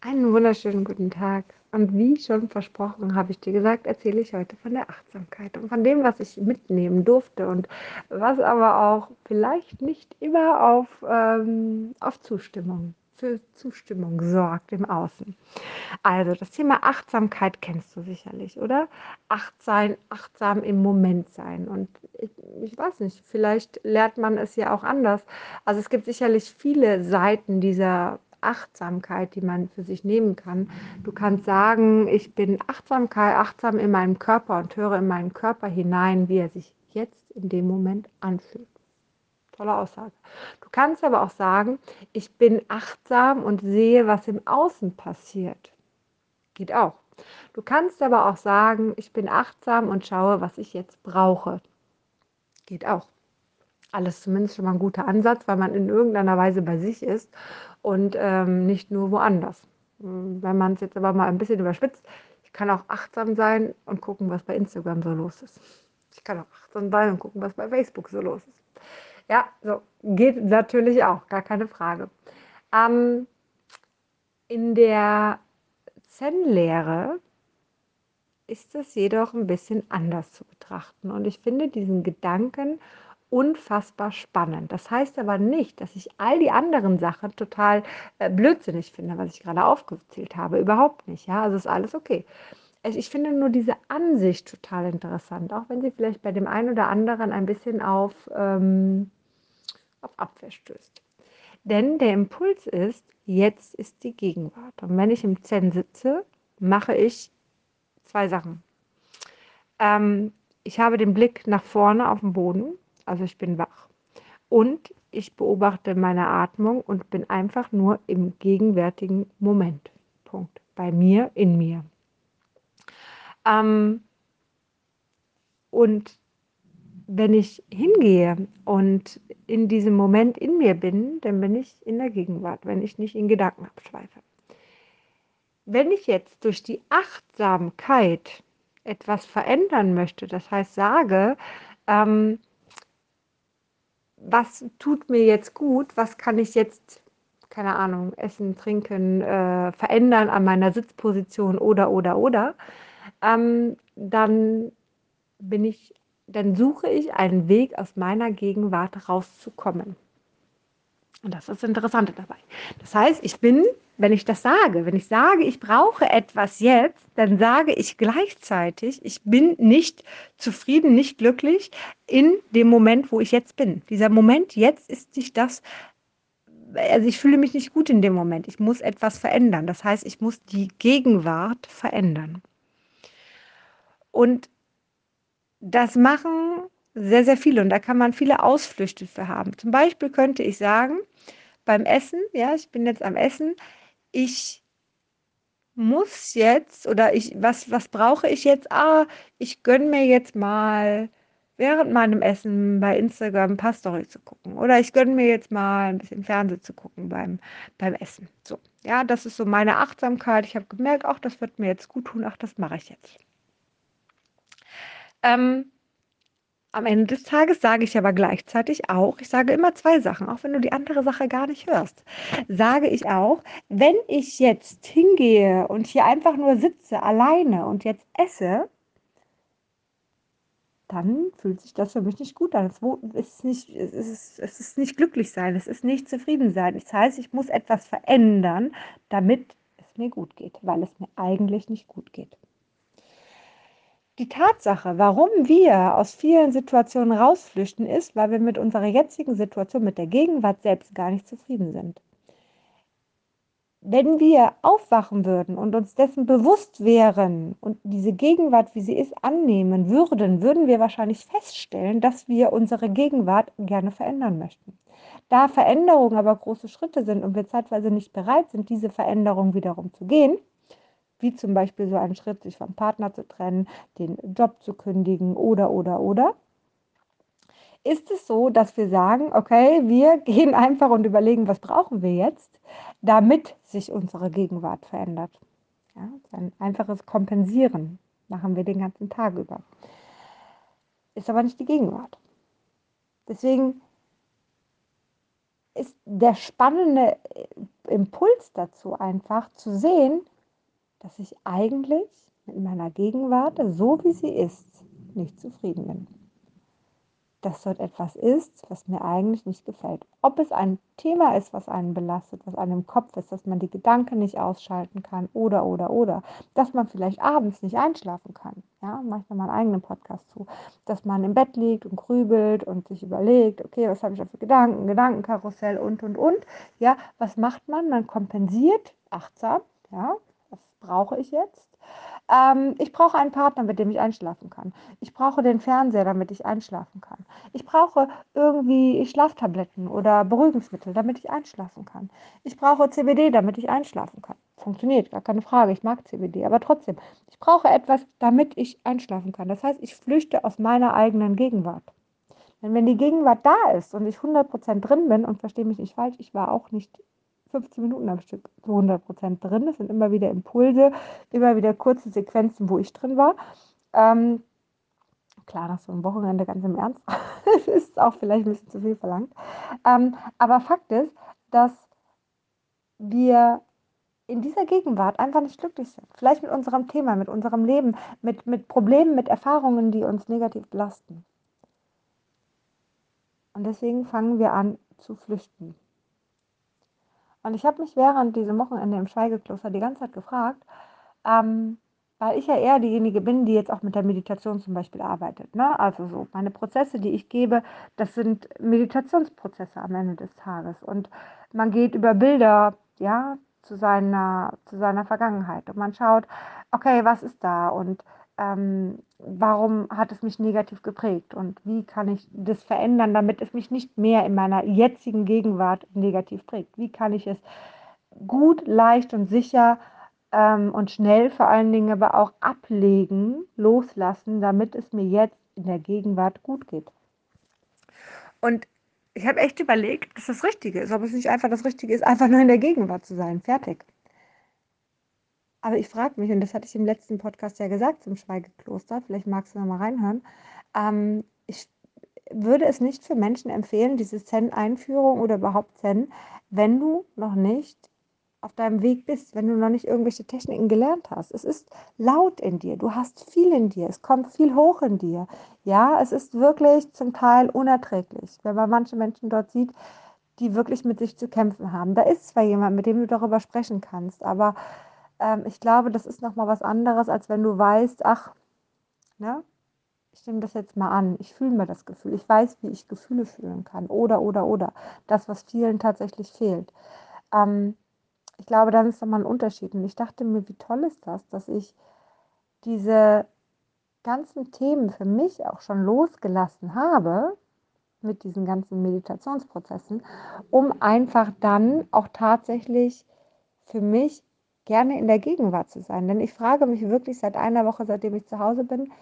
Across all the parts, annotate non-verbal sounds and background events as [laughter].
Einen wunderschönen guten Tag. Und wie schon versprochen, habe ich dir gesagt, erzähle ich heute von der Achtsamkeit und von dem, was ich mitnehmen durfte und was aber auch vielleicht nicht immer auf, ähm, auf Zustimmung, für Zustimmung sorgt im Außen. Also das Thema Achtsamkeit kennst du sicherlich, oder? Achtsam, achtsam im Moment sein. Und ich, ich weiß nicht, vielleicht lernt man es ja auch anders. Also es gibt sicherlich viele Seiten dieser Achtsamkeit, die man für sich nehmen kann. Du kannst sagen, ich bin Achtsamkeit, achtsam in meinem Körper und höre in meinen Körper hinein, wie er sich jetzt in dem Moment anfühlt. Tolle Aussage. Du kannst aber auch sagen, ich bin achtsam und sehe, was im Außen passiert. Geht auch. Du kannst aber auch sagen, ich bin achtsam und schaue, was ich jetzt brauche. Geht auch alles zumindest schon mal ein guter Ansatz, weil man in irgendeiner Weise bei sich ist und ähm, nicht nur woanders. Hm, wenn man es jetzt aber mal ein bisschen überspitzt, ich kann auch achtsam sein und gucken, was bei Instagram so los ist. Ich kann auch achtsam sein und gucken, was bei Facebook so los ist. Ja, so geht natürlich auch, gar keine Frage. Ähm, in der Zen-Lehre ist es jedoch ein bisschen anders zu betrachten. Und ich finde diesen Gedanken unfassbar spannend. Das heißt aber nicht, dass ich all die anderen Sachen total äh, blödsinnig finde, was ich gerade aufgezählt habe. Überhaupt nicht. Ja, also ist alles okay. Ich finde nur diese Ansicht total interessant, auch wenn sie vielleicht bei dem einen oder anderen ein bisschen auf, ähm, auf Abwehr stößt. Denn der Impuls ist, jetzt ist die Gegenwart. Und wenn ich im Zen sitze, mache ich zwei Sachen. Ähm, ich habe den Blick nach vorne auf den Boden also ich bin wach. Und ich beobachte meine Atmung und bin einfach nur im gegenwärtigen Moment. Punkt. Bei mir, in mir. Ähm, und wenn ich hingehe und in diesem Moment in mir bin, dann bin ich in der Gegenwart, wenn ich nicht in Gedanken abschweife. Wenn ich jetzt durch die Achtsamkeit etwas verändern möchte, das heißt sage, ähm, was tut mir jetzt gut, was kann ich jetzt, keine Ahnung, essen, trinken, äh, verändern an meiner Sitzposition oder, oder, oder, ähm, dann bin ich, dann suche ich einen Weg aus meiner Gegenwart rauszukommen. Und das ist das Interessante dabei. Das heißt, ich bin, wenn ich das sage, wenn ich sage, ich brauche etwas jetzt, dann sage ich gleichzeitig, ich bin nicht zufrieden, nicht glücklich in dem Moment, wo ich jetzt bin. Dieser Moment jetzt ist nicht das, also ich fühle mich nicht gut in dem Moment. Ich muss etwas verändern. Das heißt, ich muss die Gegenwart verändern. Und das machen sehr, sehr viele. Und da kann man viele Ausflüchte für haben. Zum Beispiel könnte ich sagen, beim Essen, ja, ich bin jetzt am Essen, ich muss jetzt oder ich, was, was brauche ich jetzt? Ah, ich gönne mir jetzt mal während meinem Essen bei Instagram ein paar Story zu gucken. Oder ich gönne mir jetzt mal ein bisschen Fernsehen zu gucken beim, beim Essen. So, ja, das ist so meine Achtsamkeit. Ich habe gemerkt, ach, das wird mir jetzt gut tun, ach, das mache ich jetzt. Ähm, am Ende des Tages sage ich aber gleichzeitig auch, ich sage immer zwei Sachen, auch wenn du die andere Sache gar nicht hörst, sage ich auch, wenn ich jetzt hingehe und hier einfach nur sitze alleine und jetzt esse, dann fühlt sich das für mich nicht gut an. Es ist nicht, es ist, es ist nicht glücklich sein, es ist nicht zufrieden sein. Das heißt, ich muss etwas verändern, damit es mir gut geht, weil es mir eigentlich nicht gut geht. Die Tatsache, warum wir aus vielen Situationen rausflüchten, ist, weil wir mit unserer jetzigen Situation, mit der Gegenwart selbst gar nicht zufrieden sind. Wenn wir aufwachen würden und uns dessen bewusst wären und diese Gegenwart, wie sie ist, annehmen würden, würden wir wahrscheinlich feststellen, dass wir unsere Gegenwart gerne verändern möchten. Da Veränderungen aber große Schritte sind und wir zeitweise nicht bereit sind, diese Veränderung wiederum zu gehen, wie zum Beispiel so ein Schritt, sich vom Partner zu trennen, den Job zu kündigen oder, oder, oder, ist es so, dass wir sagen, okay, wir [laughs] gehen einfach und überlegen, was brauchen wir jetzt, damit sich unsere Gegenwart verändert. Ja, ein einfaches Kompensieren machen wir den ganzen Tag über. Ist aber nicht die Gegenwart. Deswegen ist der spannende Impuls dazu einfach zu sehen, dass ich eigentlich mit meiner Gegenwart, so wie sie ist, nicht zufrieden bin dass dort etwas ist, was mir eigentlich nicht gefällt. Ob es ein Thema ist, was einen belastet, was einem im Kopf ist, dass man die Gedanken nicht ausschalten kann oder, oder, oder, dass man vielleicht abends nicht einschlafen kann. Ja, mache ich nochmal einen eigenen Podcast zu. Dass man im Bett liegt und grübelt und sich überlegt, okay, was habe ich da für Gedanken, Gedankenkarussell und, und, und. Ja, was macht man? Man kompensiert achtsam. Ja, brauche ich jetzt? Ähm, ich brauche einen Partner, mit dem ich einschlafen kann. Ich brauche den Fernseher, damit ich einschlafen kann. Ich brauche irgendwie Schlaftabletten oder Beruhigungsmittel, damit ich einschlafen kann. Ich brauche CBD, damit ich einschlafen kann. Funktioniert, gar keine Frage. Ich mag CBD, aber trotzdem. Ich brauche etwas, damit ich einschlafen kann. Das heißt, ich flüchte aus meiner eigenen Gegenwart. Denn wenn die Gegenwart da ist und ich 100% drin bin, und verstehe mich nicht falsch, ich war auch nicht 15 Minuten am Stück zu 100 Prozent drin. Es sind immer wieder Impulse, immer wieder kurze Sequenzen, wo ich drin war. Ähm, klar, nach so einem Wochenende ganz im Ernst. Es [laughs] ist auch vielleicht ein bisschen zu viel verlangt. Ähm, aber Fakt ist, dass wir in dieser Gegenwart einfach nicht glücklich sind. Vielleicht mit unserem Thema, mit unserem Leben, mit, mit Problemen, mit Erfahrungen, die uns negativ belasten. Und deswegen fangen wir an zu flüchten. Und ich habe mich während diesem Wochenende im Schweigekloster die ganze Zeit gefragt, ähm, weil ich ja eher diejenige bin, die jetzt auch mit der Meditation zum Beispiel arbeitet. Ne? Also so, meine Prozesse, die ich gebe, das sind Meditationsprozesse am Ende des Tages. Und man geht über Bilder, ja, zu seiner, zu seiner Vergangenheit. Und man schaut, okay, was ist da? Und ähm, warum hat es mich negativ geprägt und wie kann ich das verändern, damit es mich nicht mehr in meiner jetzigen Gegenwart negativ prägt. Wie kann ich es gut, leicht und sicher ähm, und schnell vor allen Dingen aber auch ablegen, loslassen, damit es mir jetzt in der Gegenwart gut geht. Und ich habe echt überlegt, dass das Richtige ist, ob es nicht einfach das Richtige ist, einfach nur in der Gegenwart zu sein. Fertig. Aber ich frage mich, und das hatte ich im letzten Podcast ja gesagt zum Schweigekloster, vielleicht magst du noch mal reinhören, ähm, ich würde es nicht für Menschen empfehlen, diese Zen-Einführung oder überhaupt Zen, wenn du noch nicht auf deinem Weg bist, wenn du noch nicht irgendwelche Techniken gelernt hast. Es ist laut in dir, du hast viel in dir, es kommt viel hoch in dir. Ja, es ist wirklich zum Teil unerträglich, wenn man manche Menschen dort sieht, die wirklich mit sich zu kämpfen haben. Da ist zwar jemand, mit dem du darüber sprechen kannst, aber ähm, ich glaube, das ist nochmal was anderes, als wenn du weißt, ach, ne, ich nehme das jetzt mal an, ich fühle mir das Gefühl, ich weiß, wie ich Gefühle fühlen kann oder, oder, oder. Das, was vielen tatsächlich fehlt. Ähm, ich glaube, dann ist nochmal ein Unterschied. Und ich dachte mir, wie toll ist das, dass ich diese ganzen Themen für mich auch schon losgelassen habe mit diesen ganzen Meditationsprozessen, um einfach dann auch tatsächlich für mich gerne in der Gegenwart zu sein. Denn ich frage mich wirklich seit einer Woche, seitdem ich zu Hause bin,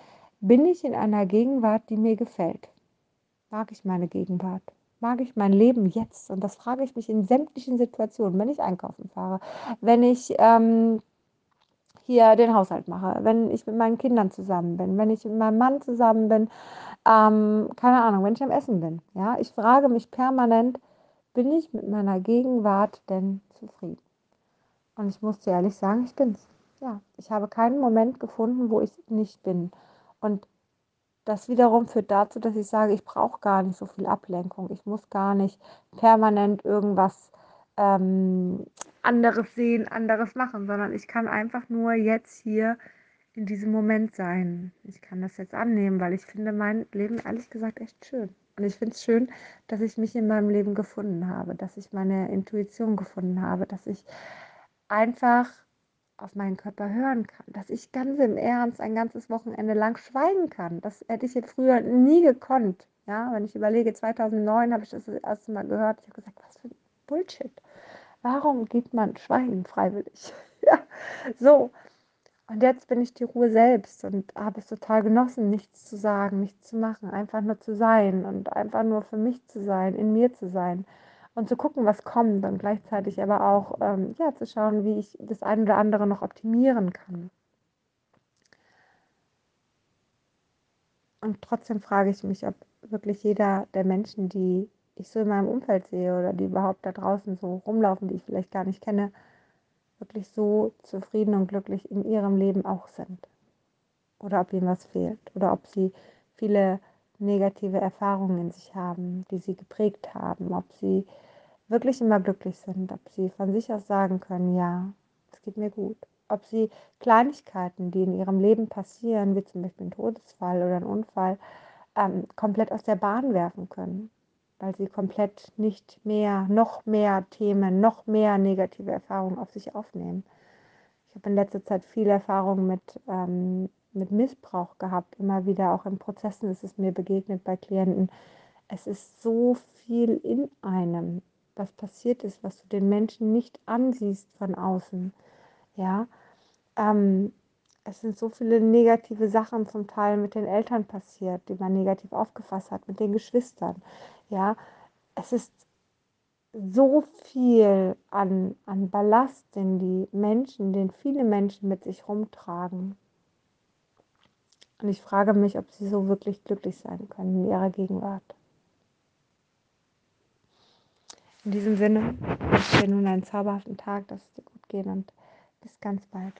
bin ich in einer Gegenwart, die mir gefällt? Mag ich meine Gegenwart? Mag ich mein Leben jetzt? Und das frage ich mich in sämtlichen Situationen, wenn ich einkaufen fahre, wenn ich ähm, hier den Haushalt mache, wenn ich mit meinen Kindern zusammen bin, wenn ich mit meinem Mann zusammen bin, ähm, keine Ahnung, wenn ich am Essen bin. Ja, ich frage mich permanent, bin ich mit meiner Gegenwart denn zufrieden? Und ich muss dir ehrlich sagen, ich bin's. Ja, ich habe keinen Moment gefunden, wo ich nicht bin. Und das wiederum führt dazu, dass ich sage, ich brauche gar nicht so viel Ablenkung. Ich muss gar nicht permanent irgendwas ähm, anderes sehen, anderes machen, sondern ich kann einfach nur jetzt hier in diesem Moment sein. Ich kann das jetzt annehmen, weil ich finde mein Leben ehrlich gesagt echt schön. Und ich finde es schön, dass ich mich in meinem Leben gefunden habe, dass ich meine Intuition gefunden habe, dass ich einfach auf meinen Körper hören kann, dass ich ganz im Ernst ein ganzes Wochenende lang schweigen kann. Das hätte ich jetzt früher nie gekonnt. Ja, wenn ich überlege, 2009 habe ich das, das erste Mal gehört. Ich habe gesagt, was für Bullshit. Warum geht man schweigen freiwillig? [laughs] ja, so. Und jetzt bin ich die Ruhe selbst und habe es total genossen, nichts zu sagen, nichts zu machen, einfach nur zu sein und einfach nur für mich zu sein, in mir zu sein und zu gucken, was kommt und gleichzeitig aber auch ähm, ja, zu schauen, wie ich das eine oder andere noch optimieren kann. Und trotzdem frage ich mich, ob wirklich jeder der Menschen, die ich so in meinem Umfeld sehe oder die überhaupt da draußen so rumlaufen, die ich vielleicht gar nicht kenne, wirklich so zufrieden und glücklich in ihrem Leben auch sind. Oder ob ihnen was fehlt. Oder ob sie viele negative Erfahrungen in sich haben, die sie geprägt haben. Ob sie wirklich immer glücklich sind. Ob sie von sich aus sagen können, ja, es geht mir gut. Ob sie Kleinigkeiten, die in ihrem Leben passieren, wie zum Beispiel ein Todesfall oder ein Unfall, ähm, komplett aus der Bahn werfen können weil sie komplett nicht mehr, noch mehr Themen, noch mehr negative Erfahrungen auf sich aufnehmen. Ich habe in letzter Zeit viel Erfahrung mit, ähm, mit Missbrauch gehabt, immer wieder auch in Prozessen ist es mir begegnet bei Klienten. Es ist so viel in einem, was passiert ist, was du den Menschen nicht ansiehst von außen. Ja, ähm, es sind so viele negative Sachen zum Teil mit den Eltern passiert, die man negativ aufgefasst hat, mit den Geschwistern. Ja, es ist so viel an, an Ballast, den die Menschen, den viele Menschen mit sich rumtragen. Und ich frage mich, ob sie so wirklich glücklich sein können in ihrer Gegenwart. In diesem Sinne, ich wünsche dir nun einen zauberhaften Tag, dass es dir gut geht und bis ganz bald.